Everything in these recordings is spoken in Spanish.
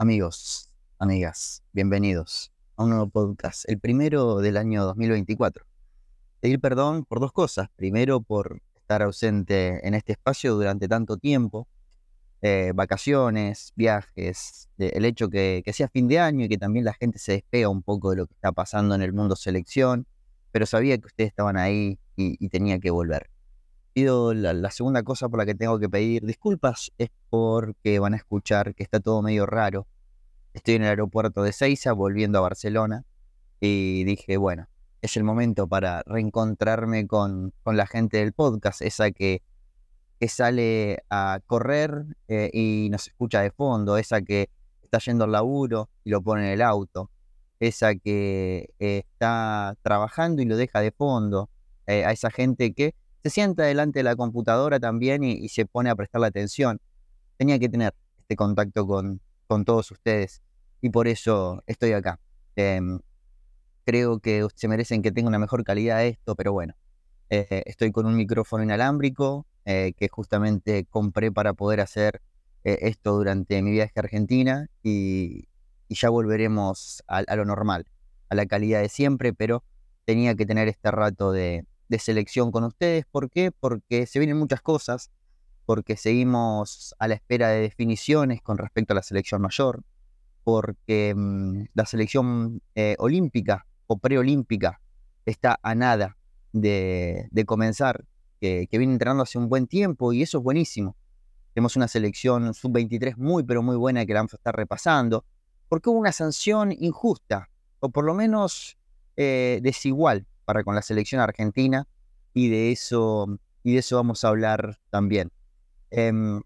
Amigos, amigas, bienvenidos a un nuevo podcast, el primero del año 2024. Pedir perdón por dos cosas. Primero, por estar ausente en este espacio durante tanto tiempo. Eh, vacaciones, viajes, el hecho que, que sea fin de año y que también la gente se despega un poco de lo que está pasando en el mundo selección, pero sabía que ustedes estaban ahí y, tenía que volver. La, segunda cosa por la que tengo que pedir disculpas es porque van a escuchar que está todo medio raro. Estoy en el aeropuerto de Seiza volviendo a Barcelona y dije, bueno, es el momento para reencontrarme con, con la gente del podcast, esa que que sale a correr eh, y nos escucha de fondo, esa que está yendo al laburo y lo pone en el auto, esa que eh, está trabajando y lo deja de fondo, eh, a esa gente que se sienta delante de la computadora también y, se pone a prestarle atención. Tenía que tener este contacto con, con todos ustedes y por eso estoy acá. Em, creo que se merecen que tenga una mejor calidad esto, pero bueno, estoy con un micrófono inalámbrico, eh, que justamente compré para poder hacer eh, esto durante mi viaje a Argentina y, ya volveremos a, lo normal, a la calidad de siempre, pero tenía que tener este rato de, selección con ustedes. ¿Por qué? Porque se vienen muchas cosas, porque seguimos a la espera de definiciones con respecto a la selección mayor, porque mm, la selección eh, olímpica o preolímpica está a nada de comenzar que, viene entrenando hace un buen tiempo y eso es buenísimo. Tenemos una selección sub-23 muy, pero muy buena que la vamos a estar repasando, porque hubo una sanción injusta, o por lo menos eh, desigual para con la selección argentina, y de eso, y de eso vamos a hablar también. Em,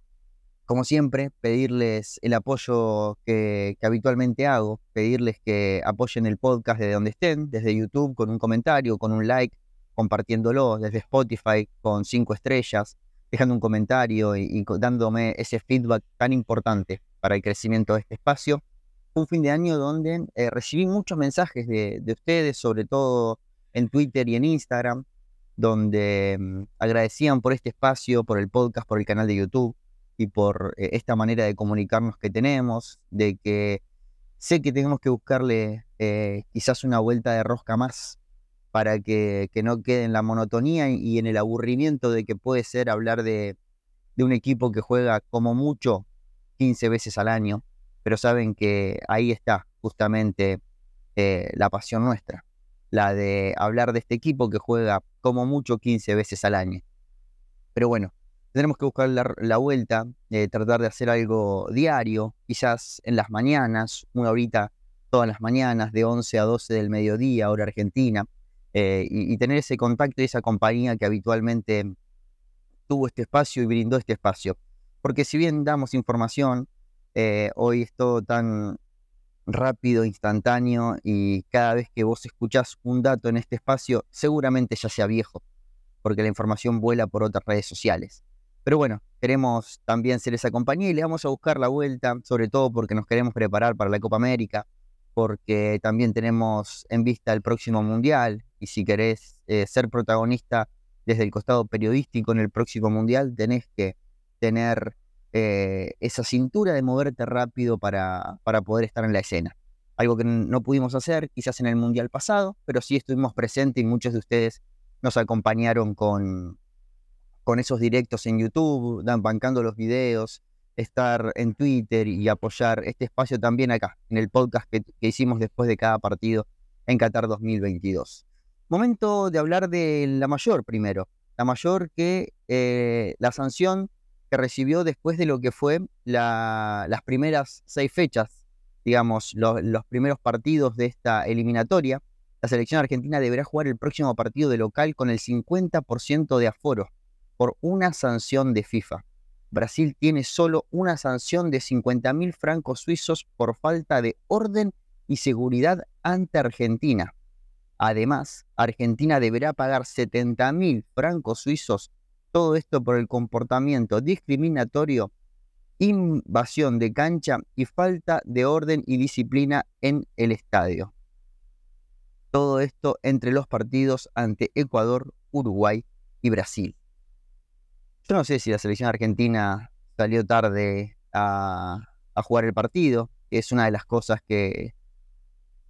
como siempre, pedirles el apoyo que, que, habitualmente hago, pedirles que apoyen el podcast desde donde estén, desde YouTube, con un comentario, con un like, compartiéndolo desde Spotify con cinco estrellas, dejando un comentario y, dándome ese feedback tan importante para el crecimiento de este espacio. un fin de año donde eh, recibí muchos mensajes de, ustedes, sobre todo en Twitter y en Instagram, donde mm, agradecían por este espacio, por el podcast, por el canal de YouTube y por eh, esta manera de comunicarnos que tenemos, de que sé que tenemos que buscarle eh, quizás una vuelta de rosca más para que, no quede en la monotonía y en el aburrimiento de que puede ser hablar de, un equipo que juega como mucho 15 veces al año, pero saben que ahí está justamente eh, la pasión nuestra, la de hablar de este equipo que juega como mucho 15 veces al año. Pero bueno, tenemos que buscar la, vuelta, eh, tratar de hacer algo diario, quizás en las mañanas, una horita todas las mañanas, de 11 a 12 del mediodía, hora argentina, eh, y, tener ese contacto y esa compañía que habitualmente tuvo este espacio y brindó este espacio. Porque si bien damos información, eh, hoy es todo tan rápido, instantáneo y cada vez que vos escuchás un dato en este espacio, seguramente ya sea viejo, porque la información vuela por otras redes sociales. Pero bueno, queremos también ser esa compañía y le vamos a buscar la vuelta, sobre todo porque nos queremos preparar para la Copa América, porque también tenemos en vista el próximo Mundial y si querés eh, ser protagonista desde el costado periodístico en el próximo Mundial, tenés que tener eh, esa cintura de moverte rápido para, para poder estar en la escena. Algo que no pudimos hacer quizás en el Mundial pasado, pero sí estuvimos presentes y muchos de ustedes nos acompañaron con, con esos directos en YouTube, bancando los videos, estar en Twitter y apoyar este espacio también acá, en el podcast que, hicimos después de cada partido en Qatar 2022. Momento de hablar de la mayor primero. La mayor que eh, la sanción que recibió después de lo que fue las primeras seis fechas, digamos, los primeros partidos de esta eliminatoria. La selección argentina deberá jugar el próximo partido de local con el 50% de aforo por una sanción de FIFA. Brasil tiene solo una sanción de 50.000 francos suizos por falta de orden y seguridad ante Argentina. Además, Argentina deberá pagar 70.000 francos suizos, todo esto por el comportamiento discriminatorio, invasión de cancha y falta de orden y disciplina en el estadio. Todo esto entre los partidos ante Ecuador, Uruguay y Brasil. Yo no sé si la selección argentina salió tarde a, jugar el partido. es una de las cosas que,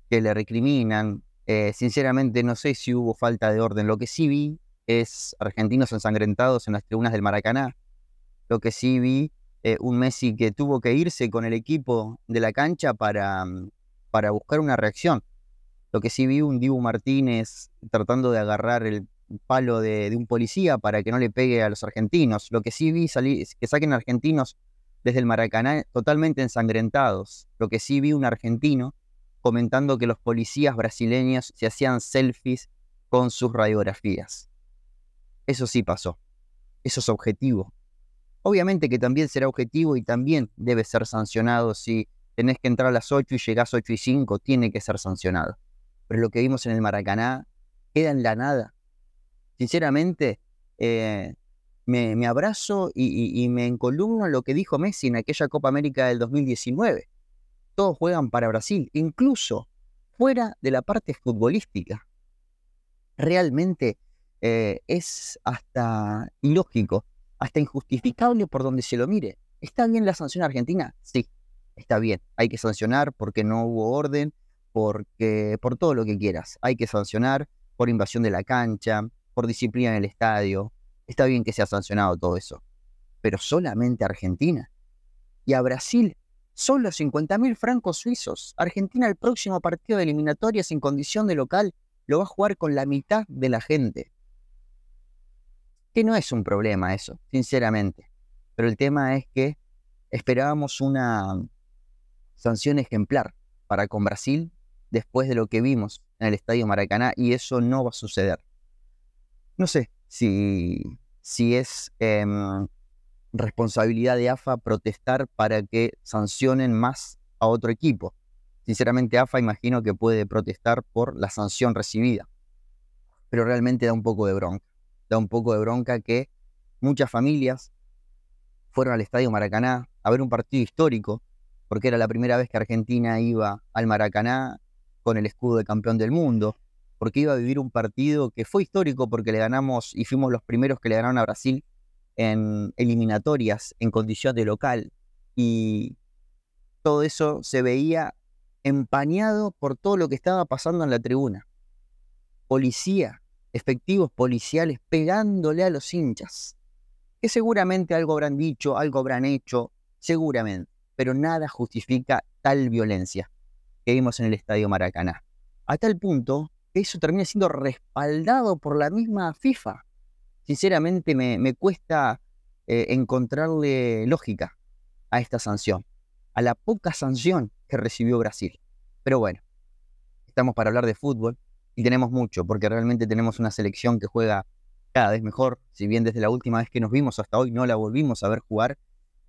que le recriminan. Eh, sinceramente no sé si hubo falta de orden. Lo que sí vi es argentinos ensangrentados en las tribunas del Maracaná. Lo que sí vi, eh, un Messi que tuvo que irse con el equipo de la cancha para, mm, para buscar una reacción. Lo que sí vi, un Dibu Martínez tratando de agarrar el palo de, un policía para que no le pegue a los argentinos. Lo que sí vi salir, que saquen argentinos desde el Maracaná totalmente ensangrentados. Lo que sí vi un argentino comentando que los policías brasileños se hacían selfies con sus radiografías. Eso sí pasó. Eso es objetivo. Obviamente que también será objetivo y también debe ser sancionado si tenés que entrar a las 8 y llegás a 8 y 5, tiene que ser sancionado. Pero lo que vimos en el Maracaná queda en la nada. Sinceramente, eh, me, abrazo y, y, me encolumno en lo que dijo Messi en aquella Copa América del 2019. Todos juegan para Brasil, incluso fuera de la parte futbolística. Realmente eh, es hasta ilógico, hasta injustificable por donde se lo mire. ¿Está bien la sanción argentina? Sí, está bien. Hay que sancionar porque no hubo orden, porque por todo lo que quieras. Hay que sancionar por invasión de la cancha, por disciplina en el estadio. Está bien que sea sancionado todo eso. Pero solamente Argentina. Y a Brasil, solo 50 mil francos suizos. Argentina el próximo partido de eliminatorias en condición de local lo va a jugar con la mitad de la gente que no es un problema eso, sinceramente. Pero el tema es que esperábamos una sanción ejemplar para con Brasil después de lo que vimos en el Estadio Maracaná y eso no va a suceder. No sé si, si es em, responsabilidad de AFA protestar para que sancionen más a otro equipo. Sinceramente AFA imagino que puede protestar por la sanción recibida, pero realmente da un poco de bronca da un poco de bronca que muchas familias fueron al Estadio Maracaná a ver un partido histórico, porque era la primera vez que Argentina iba al Maracaná con el escudo de campeón del mundo, porque iba a vivir un partido que fue histórico porque le ganamos y fuimos los primeros que le ganaron a Brasil en eliminatorias en condición de local y todo eso se veía empañado por todo lo que estaba pasando en la tribuna. Policía efectivos policiales pegándole a los hinchas, que seguramente algo habrán dicho, algo habrán hecho, seguramente, pero nada justifica tal violencia que vimos en el Estadio Maracaná. A tal punto que eso termina siendo respaldado por la misma FIFA. Sinceramente me, cuesta eh, encontrarle lógica a esta sanción, a la poca sanción que recibió Brasil. Pero bueno, estamos para hablar de fútbol, y tenemos mucho, porque realmente tenemos una selección que juega cada vez mejor. Si bien desde la última vez que nos vimos hasta hoy no la volvimos a ver jugar,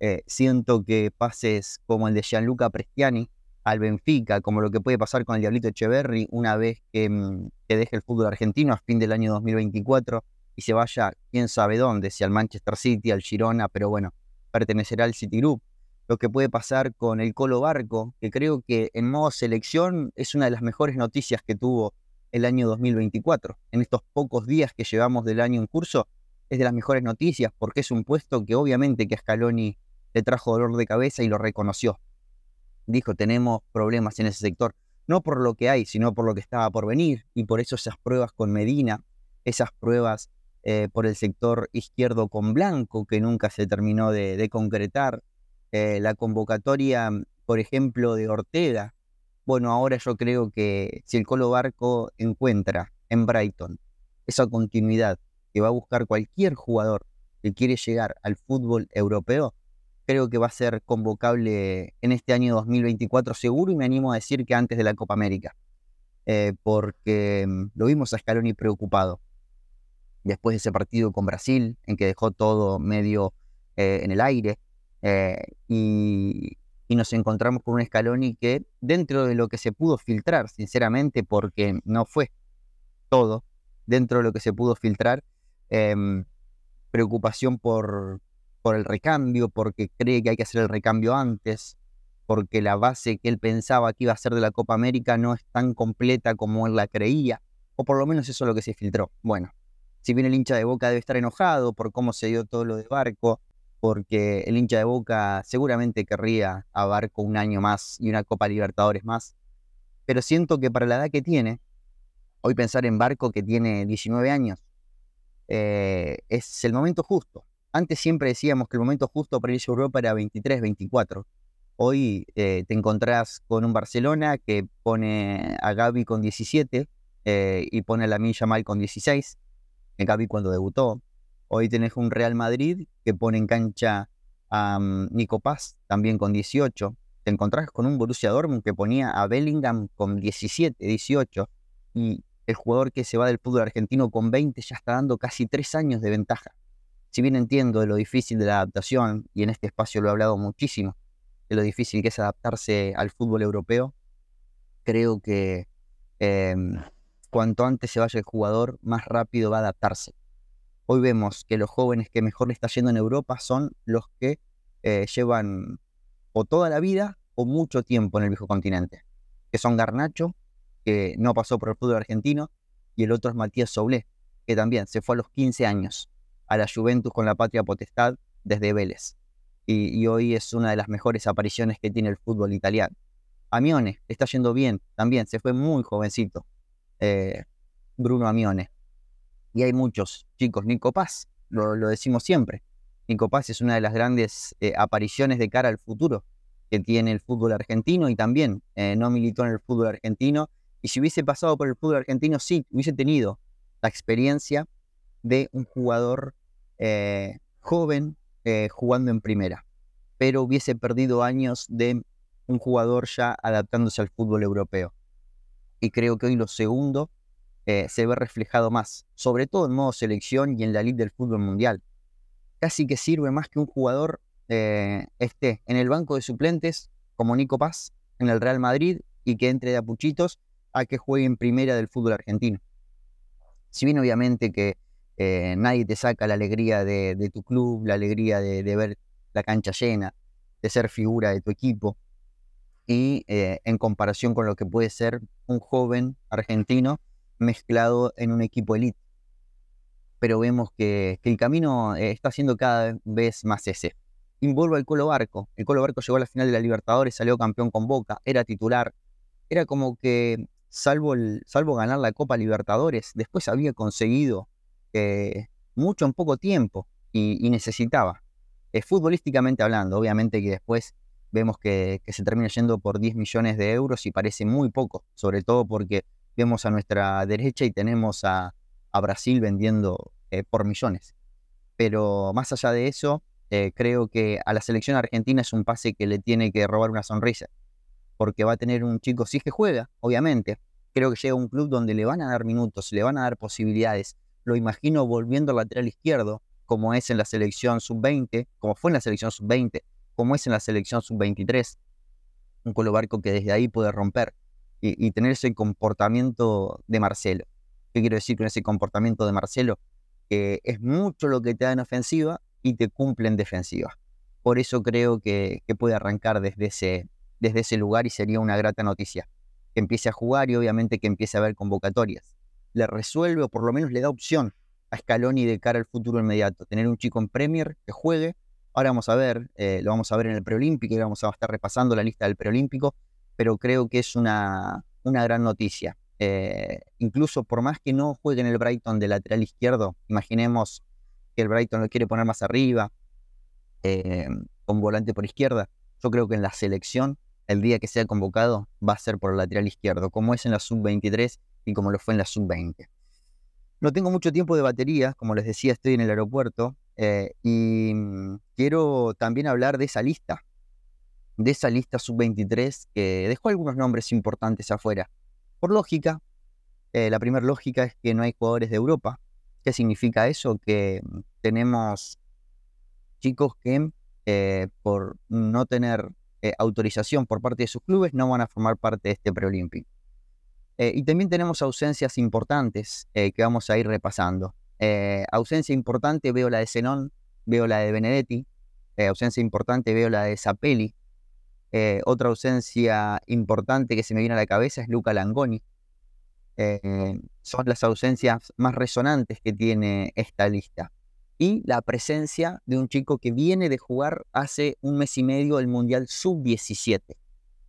eh, siento que pases como el de Gianluca Prestiani al Benfica, como lo que puede pasar con el Diablito Echeverry una vez que, mm, que deje el fútbol argentino a fin del año 2024 y se vaya quién sabe dónde, si al Manchester City, al Girona, pero bueno, pertenecerá al Citigroup. Lo que puede pasar con el Colo Barco, que creo que en modo selección es una de las mejores noticias que tuvo el año 2024. En estos pocos días que llevamos del año en curso, es de las mejores noticias porque es un puesto que obviamente que Scaloni le trajo dolor de cabeza y lo reconoció. Dijo, tenemos problemas en ese sector, no por lo que hay, sino por lo que estaba por venir y por eso esas pruebas con Medina, esas pruebas eh, por el sector izquierdo con Blanco que nunca se terminó de, concretar, eh, la convocatoria, por ejemplo, de Ortega, bueno, ahora yo creo que si el Colo Barco encuentra en Brighton esa continuidad que va a buscar cualquier jugador que quiere llegar al fútbol europeo, creo que va a ser convocable en este año 2024 seguro y me animo a decir que antes de la Copa América, eh, porque mm, lo vimos a Scaloni preocupado después de ese partido con Brasil, en que dejó todo medio eh, en el aire, eh, y, y nos encontramos con un Scaloni que dentro de lo que se pudo filtrar, sinceramente, porque no fue todo, dentro de lo que se pudo filtrar, em, preocupación por, por el recambio, porque cree que hay que hacer el recambio antes, porque la base que él pensaba que iba a ser de la Copa América no es tan completa como él la creía, o por lo menos eso es lo que se filtró. Bueno, si bien el hincha de Boca debe estar enojado por cómo se dio todo lo de Barco, porque el hincha de Boca seguramente querría a Barco un año más y una Copa Libertadores más, pero siento que para la edad que tiene, hoy pensar en Barco que tiene 19 años, eh, es el momento justo. Antes siempre decíamos que el momento justo para irse a Europa era 23, 24. Hoy eh, te encontrás con un Barcelona que pone a Gaby con 17 eh, y pone a Lamin Yamal con 16. Gaby cuando debutó. Hoy tenés un Real Madrid que pone en cancha a mm, Nico Paz, también con 18. Te encontrás con un Borussia Dortmund que ponía a Bellingham con 17, 18. Y el jugador que se va del fútbol argentino con 20 ya está dando casi tres años de ventaja. Si bien entiendo de lo difícil de la adaptación, y en este espacio lo he hablado muchísimo, de lo difícil que es adaptarse al fútbol europeo, creo que em, cuanto antes se vaya el jugador, más rápido va a adaptarse. Hoy vemos que los jóvenes que mejor le está yendo en Europa son los que eh, llevan o toda la vida o mucho tiempo en el viejo continente, que son Garnacho, que no pasó por el fútbol argentino, y el otro es Matías Soblé, que también se fue a los 15 años a la Juventus con la patria potestad desde Vélez. Y, hoy es una de las mejores apariciones que tiene el fútbol italiano. Amione está yendo bien, también se fue muy jovencito. Eh, Bruno Amione, y hay muchos chicos. Nico Paz, lo, decimos siempre. Nico Paz es una de las grandes eh, apariciones de cara al futuro que tiene el fútbol argentino y también eh, no militó en el fútbol argentino. Y si hubiese pasado por el fútbol argentino, sí, hubiese tenido la experiencia de un jugador eh, joven jugando en primera, pero hubiese perdido años de un jugador ya adaptándose al fútbol europeo. Y creo que hoy lo segundo eh, se ve reflejado más, sobre todo en modo selección y en la lid del fútbol mundial. Casi que sirve más que un jugador eh, esté en el banco de suplentes, como Nico Paz, en el Real Madrid, y que entre de apuchitos a que juegue en primera del fútbol argentino. Si bien obviamente que eh, nadie te saca la alegría de, tu club, la alegría de, ver la cancha llena, de ser figura de tu equipo, y en comparación con lo que puede ser un joven argentino mezclado en un equipo elite. Pero vemos que, el camino eh, está siendo cada vez más ese. Invuelvo al Colo Barco. El Colo Barco llegó a la final de la Libertadores, salió campeón con Boca, era titular. Era como que, salvo, salvo ganar la Copa Libertadores, después había conseguido eh, mucho en poco tiempo y, necesitaba. Eh, futbolísticamente hablando, obviamente que después vemos que, que, se termina yendo por 10 millones de euros y parece muy poco, sobre todo porque vemos a nuestra derecha y tenemos a, Brasil vendiendo eh, por millones. Pero más allá de eso, eh, creo que a la selección argentina es un pase que le tiene que robar una sonrisa, porque va a tener un chico, si es que juega, obviamente, creo que llega a un club donde le van a dar minutos, le van a dar posibilidades. Lo imagino volviendo al lateral izquierdo, como es en la selección sub-20, como fue en la selección sub-20, como es en la selección sub-23. Un Colo Barco que desde ahí puede romper y, tener ese comportamiento de Marcelo. ¿Qué quiero decir con ese comportamiento de Marcelo? Que es mucho lo que te da en ofensiva y te cumple en defensiva. Por eso creo que, puede arrancar desde ese, desde ese lugar y sería una grata noticia. Que empiece a jugar y obviamente que empiece a ver convocatorias. Le resuelve o por lo menos le da opción a Scaloni de cara al futuro inmediato. Tener un chico en Premier que juegue. Ahora vamos a ver, eh, lo vamos a ver en el preolímpico y vamos a estar repasando la lista del preolímpico pero creo que es una, gran noticia. Eh, incluso por más que no juegue en el Brighton de lateral izquierdo, imaginemos que el Brighton lo quiere poner más arriba, eh, con volante por izquierda, yo creo que en la selección, el día que sea convocado, va a ser por el lateral izquierdo, como es en la sub-23 y como lo fue en la sub-20. No tengo mucho tiempo de batería, como les decía, estoy en el aeropuerto eh, y mm, quiero también hablar de esa lista de esa lista sub-23 que dejó algunos nombres importantes afuera. Por lógica, eh, la primera lógica es que no hay jugadores de Europa. ¿Qué significa eso? Que mm, tenemos chicos que eh, por no tener eh, autorización por parte de sus clubes no van a formar parte de este preolímpico. y también tenemos ausencias importantes que vamos a ir repasando. ausencia importante veo la de Zenón, veo la de Benedetti. ausencia importante veo la de Zapelli, eh, otra ausencia importante que se me viene a la cabeza es Luca Langoni. Eh, son las ausencias más resonantes que tiene esta lista. y la presencia de un chico que viene de jugar hace un mes y medio el Mundial Sub-17,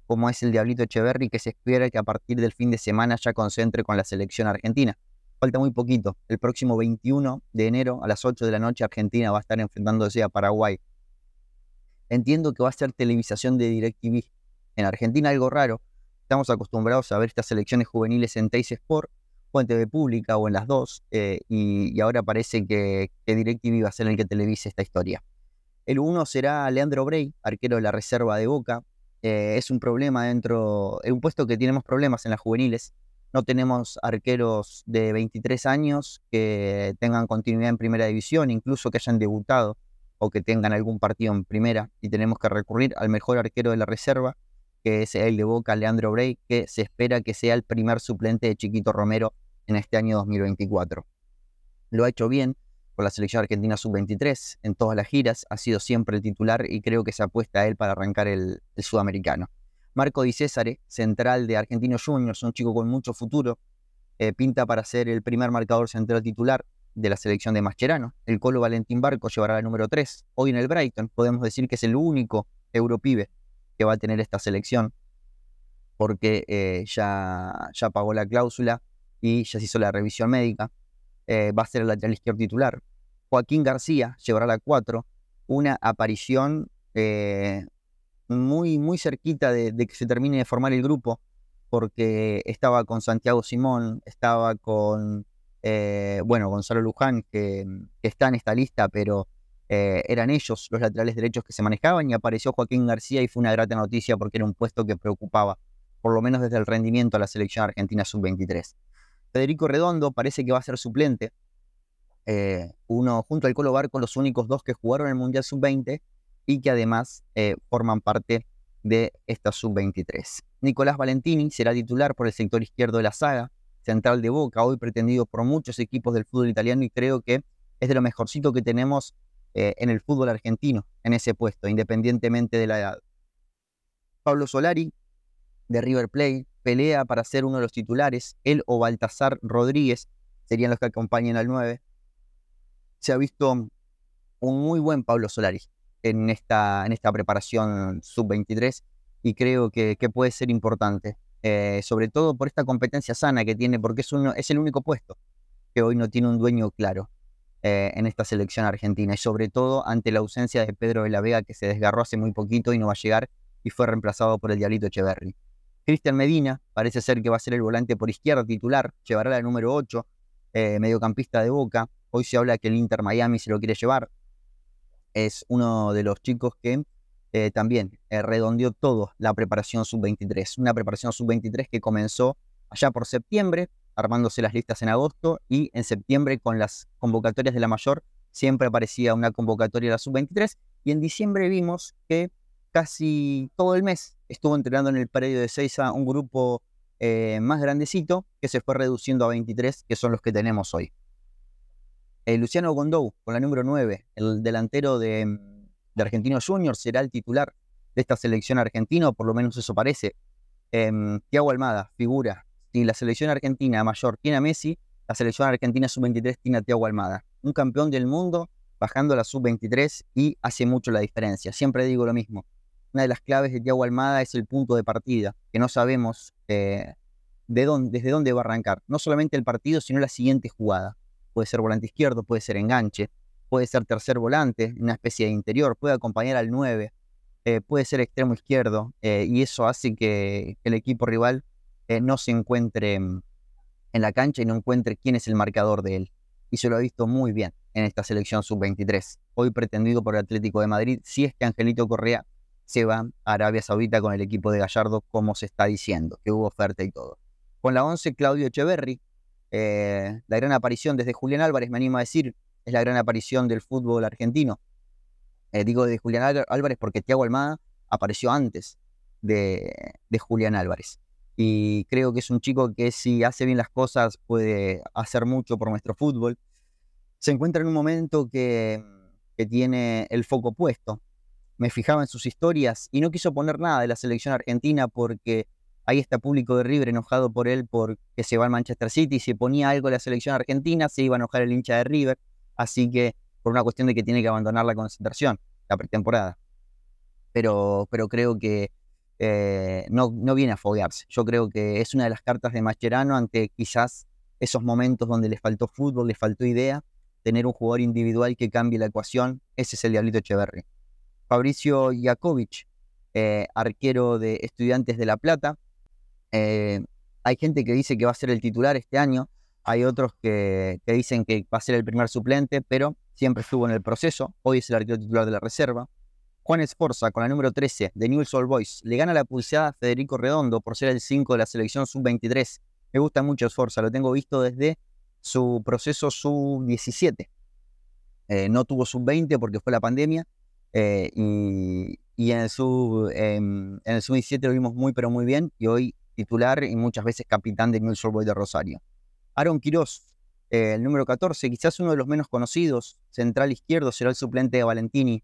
como es el Diablito Echeverry, que se espera que a partir del fin de semana ya concentre con la selección argentina. Falta muy poquito. El próximo 21 de enero a las 8 de la noche Argentina va a estar enfrentándose a Paraguay. Entiendo que va a ser televisación de DirecTV. En Argentina algo raro. Estamos acostumbrados a ver estas selecciones juveniles en Teis Sport o en TV Pública o en las dos. Eh, y, ahora parece que, que DirecTV va a ser el que televise esta historia. El uno será Leandro Bray, arquero de la reserva de Boca. Eh, es un problema dentro, es un puesto que tenemos problemas en las juveniles. No tenemos arqueros de 23 años que tengan continuidad en primera división, incluso que hayan debutado o que tengan algún partido en primera. Y tenemos que recurrir al mejor arquero de la reserva, que es el de Boca, Leandro Bray, que se espera que sea el primer suplente de Chiquito Romero en este año 2024. Lo ha hecho bien con la selección argentina sub-23 en todas las giras, ha sido siempre el titular y creo que se apuesta a él para arrancar el, sudamericano. Marco Di Césare, central de Argentinos Juniors, un chico con mucho futuro, eh, pinta para ser el primer marcador central titular de la selección de Mascherano. El Colo Valentín Barco llevará la número 3. Hoy en el Brighton podemos decir que es el único europibe que va a tener esta selección porque eh, ya, ya pagó la cláusula y ya se hizo la revisión médica. Eh, va a ser el lateral izquierdo titular. Joaquín García llevará la 4, una aparición eh, muy, muy cerquita de, que se termine de formar el grupo, porque estaba con Santiago Simón, estaba con, eh, bueno, Gonzalo Luján, que, está en esta lista, pero eran ellos los laterales derechos que se manejaban y apareció Joaquín García y fue una grata noticia porque era un puesto que preocupaba, por lo menos desde el rendimiento a la selección argentina sub-23. Federico Redondo parece que va a ser suplente. Eh, uno junto al Colo Barco, los únicos dos que jugaron el Mundial Sub-20 y que además eh, forman parte de esta Sub-23. Nicolás Valentini será titular por el sector izquierdo de la saga, central de Boca, hoy pretendido por muchos equipos del fútbol italiano y creo que es de lo mejorcito que tenemos eh, en el fútbol argentino, en ese puesto, independientemente de la edad. Pablo Solari, de River Plate, pelea para ser uno de los titulares. Él o Baltasar Rodríguez serían los que acompañan al 9. Se ha visto un muy buen Pablo Solari en esta, en esta preparación sub-23 y creo que, puede ser importante, eh, sobre todo por esta competencia sana que tiene, porque es, uno, es el único puesto que hoy no tiene un dueño claro eh, en esta selección argentina y sobre todo ante la ausencia de Pedro de la Vega que se desgarró hace muy poquito y no va a llegar y fue reemplazado por el Diablito Echeverry. Cristian Medina parece ser que va a ser el volante por izquierda titular, llevará la número 8, eh, mediocampista de Boca. Hoy se habla que el Inter Miami se lo quiere llevar. Es uno de los chicos que eh, también eh, redondeó todo la preparación sub-23. Una preparación sub-23 que comenzó allá por septiembre, armándose las listas en agosto y en septiembre con las convocatorias de la mayor siempre aparecía una convocatoria de la sub-23 y en diciembre vimos que casi todo el mes estuvo entrenando en el predio de Seiza un grupo eh, más grandecito que se fue reduciendo a 23, que son los que tenemos hoy. Luciano Gondou, con la número 9, el delantero de, mm, de Argentinos Juniors, será el titular de esta selección argentina, o por lo menos eso parece. Eh, Tiago Almada, figura. Si la selección argentina mayor tiene a Messi, la selección argentina sub-23 tiene a Tiago Almada. Un campeón del mundo bajando a la sub-23 y hace mucho la diferencia. Siempre digo lo mismo una de las claves de Tiago Almada es el punto de partida, que no sabemos eh, desde dónde va a arrancar. No solamente el partido, sino la siguiente jugada. Puede ser volante izquierdo, puede ser enganche, puede ser tercer volante, una especie de interior, puede acompañar al 9, eh, puede ser extremo izquierdo, eh, y eso hace que, el equipo rival no se encuentre en la cancha y no encuentre quién es el marcador de él. Y se lo ha visto muy bien en esta selección sub-23, hoy pretendido por el Atlético de Madrid, si es que Angelito Correa se va a Arabia Saudita con el equipo de Gallardo, como se está diciendo, que hubo oferta y todo. Con la 11, Claudio Echeverry, eh, la gran aparición desde Julián Álvarez, me animo a decir, es la gran aparición del fútbol argentino. Eh, digo de Julián Álvarez porque Thiago Almada apareció antes de, de Julián Álvarez. Y creo que es un chico que si hace bien las cosas puede hacer mucho por nuestro fútbol. Se encuentra en un momento que, que tiene el foco puesto me fijaba en sus historias y no quiso poner nada de la selección argentina porque ahí está público de River enojado por él porque se va al Manchester City. Si ponía algo de la selección argentina, se iba a enojar el hincha de River. Así que por una cuestión de que tiene que abandonar la concentración, la pretemporada. Pero, pero creo que eh, no, no viene a foguearse. Yo creo que es una de las cartas de Mascherano ante quizás esos momentos donde le faltó fútbol, le faltó idea, tener un jugador individual que cambie la ecuación, ese es el Diablito Echeverry. Fabricio Jakovic, eh, arquero de Estudiantes de La Plata. Eh, hay gente que dice que va a ser el titular este año, hay otros que, dicen que va a ser el primer suplente, pero siempre estuvo en el proceso. Hoy es el arquero titular de la reserva. Juan Esforza, con la número 13 de Newell's Old Boys, le gana la pulseada a Federico Redondo por ser el 5 de la selección sub-23. Me gusta mucho Esforza, lo tengo visto desde su proceso sub-17. Eh, no tuvo sub-20 porque fue la pandemia. Eh, y, en el sub-17 lo vimos muy, pero muy bien. Y hoy titular y muchas veces capitán de Newell's Old Boys de Rosario. Aaron Quiroz, eh, el número 14, quizás uno de los menos conocidos, central izquierdo, será el suplente de Valentini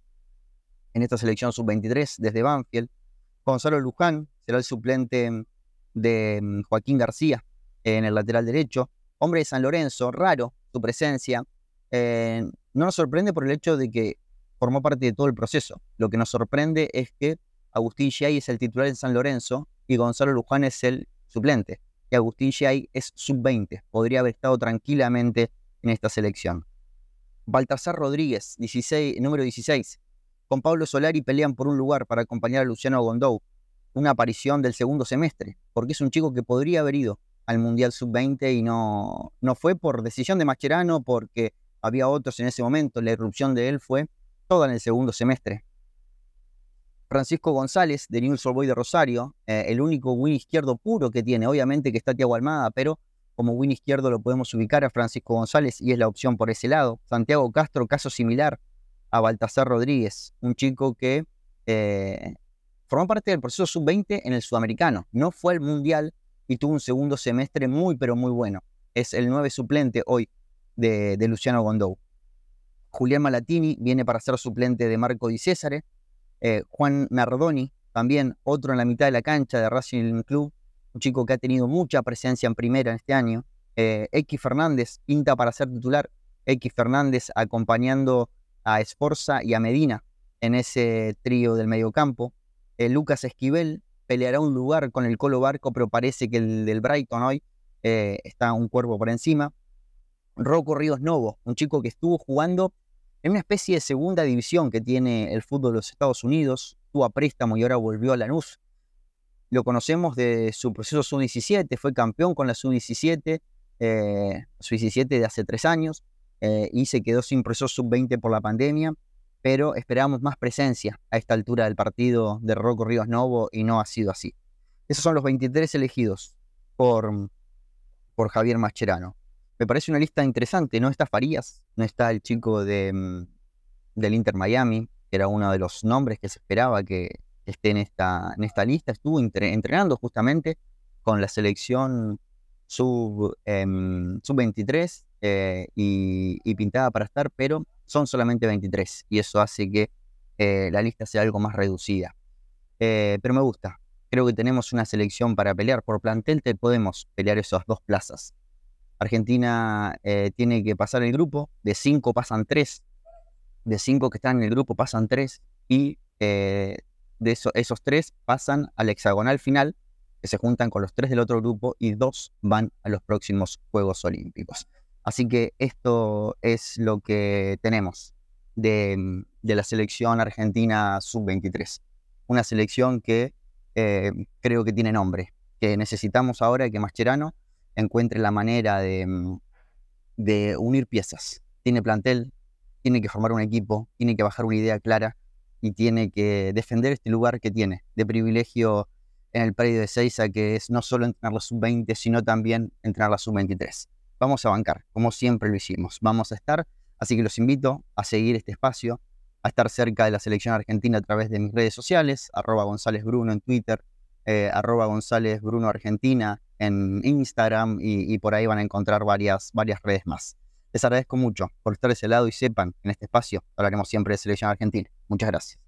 en esta selección sub-23 desde Banfield. Gonzalo Luján será el suplente de mm, Joaquín García en el lateral derecho. Hombre de San Lorenzo, raro su presencia. Eh, no nos sorprende por el hecho de que formó parte de todo el proceso. Lo que nos sorprende es que Agustín Giai es el titular en San Lorenzo y Gonzalo Luján es el suplente. Y Agustín Giai es sub-20. Podría haber estado tranquilamente en esta selección. Baltasar Rodríguez, 16, número 16, con Pablo Solari pelean por un lugar para acompañar a Luciano Gondou, una aparición del segundo semestre, porque es un chico que podría haber ido al Mundial Sub-20 y no, no fue por decisión de Mascherano, porque había otros en ese momento, la irrupción de él fue toda en el segundo semestre. Francisco González, de Newell's Old de Rosario, eh, el único win izquierdo puro que tiene, obviamente que está Tiago Almada, pero como win izquierdo lo podemos ubicar a Francisco González y es la opción por ese lado. Santiago Castro, caso similar, a Baltasar Rodríguez, un chico que eh, formó parte del proceso sub-20 en el sudamericano. No fue al mundial y tuvo un segundo semestre muy, pero muy bueno. Es el nueve suplente hoy de, Luciano Gondou. Julián Malatini viene para ser suplente de Marco Di Césare. Eh, Juan Nardoni, también otro en la mitad de la cancha de Racing Club, un chico que ha tenido mucha presencia en primera este año. Eh, X Fernández pinta para ser titular. X Fernández acompañando a Esforza y a Medina en ese trío del mediocampo. Eh, Lucas Esquivel peleará un lugar con el Colo Barco, pero parece que el del Brighton hoy eh, está un cuerpo por encima. Rocco Ríos Novo, un chico que estuvo jugando en una especie de segunda división que tiene el fútbol de los Estados Unidos, tuvo a préstamo y ahora volvió a Lanús. Lo conocemos de su proceso sub-17, fue campeón con la sub-17, eh, sub-17 de hace tres años. Eh, y se quedó sin proceso sub-20 por la pandemia, pero esperábamos más presencia a esta altura del partido de Rocco Ríos Novo y no ha sido así. Esos son los 23 elegidos por, por Javier Mascherano. Me parece una lista interesante, no está Farías, no está el chico mm, del Inter Miami, que era uno de los nombres que se esperaba que esté en esta, en esta lista, estuvo entrenando justamente con la selección sub, em, sub 23 eh, y, pintada para estar, pero son solamente 23 y eso hace que eh, la lista sea algo más reducida. Eh, pero me gusta, creo que tenemos una selección para pelear. Por plantel te podemos pelear esas dos plazas. Argentina tiene que pasar el grupo, de 5 pasan 3, de 5 que están en el grupo pasan 3 y de esos 3 pasan al hexagonal final, que se juntan con los 3 del otro grupo y 2 van a los próximos Juegos Olímpicos. Así que esto es lo que tenemos de, mm, la selección argentina sub-23. Una selección que eh, creo que tiene nombre, que necesitamos ahora que Mascherano encuentre la manera de, mm, de unir piezas. Tiene plantel, tiene que formar un equipo, tiene que bajar una idea clara y tiene que defender este lugar que tiene de privilegio en el predio de Seiza, que es no solo entrenar la sub-20, sino también entrenar la sub-23 vamos a bancar, como siempre lo hicimos. Vamos a estar, así que los invito a seguir este espacio, a estar cerca de la selección argentina a través de mis redes sociales, arroba González Bruno en Twitter, eh, arroba González Bruno Argentina en Instagram y, por ahí van a encontrar varias, varias redes más. Les agradezco mucho por estar de ese lado y sepan, en este espacio hablaremos siempre de selección argentina. Muchas gracias.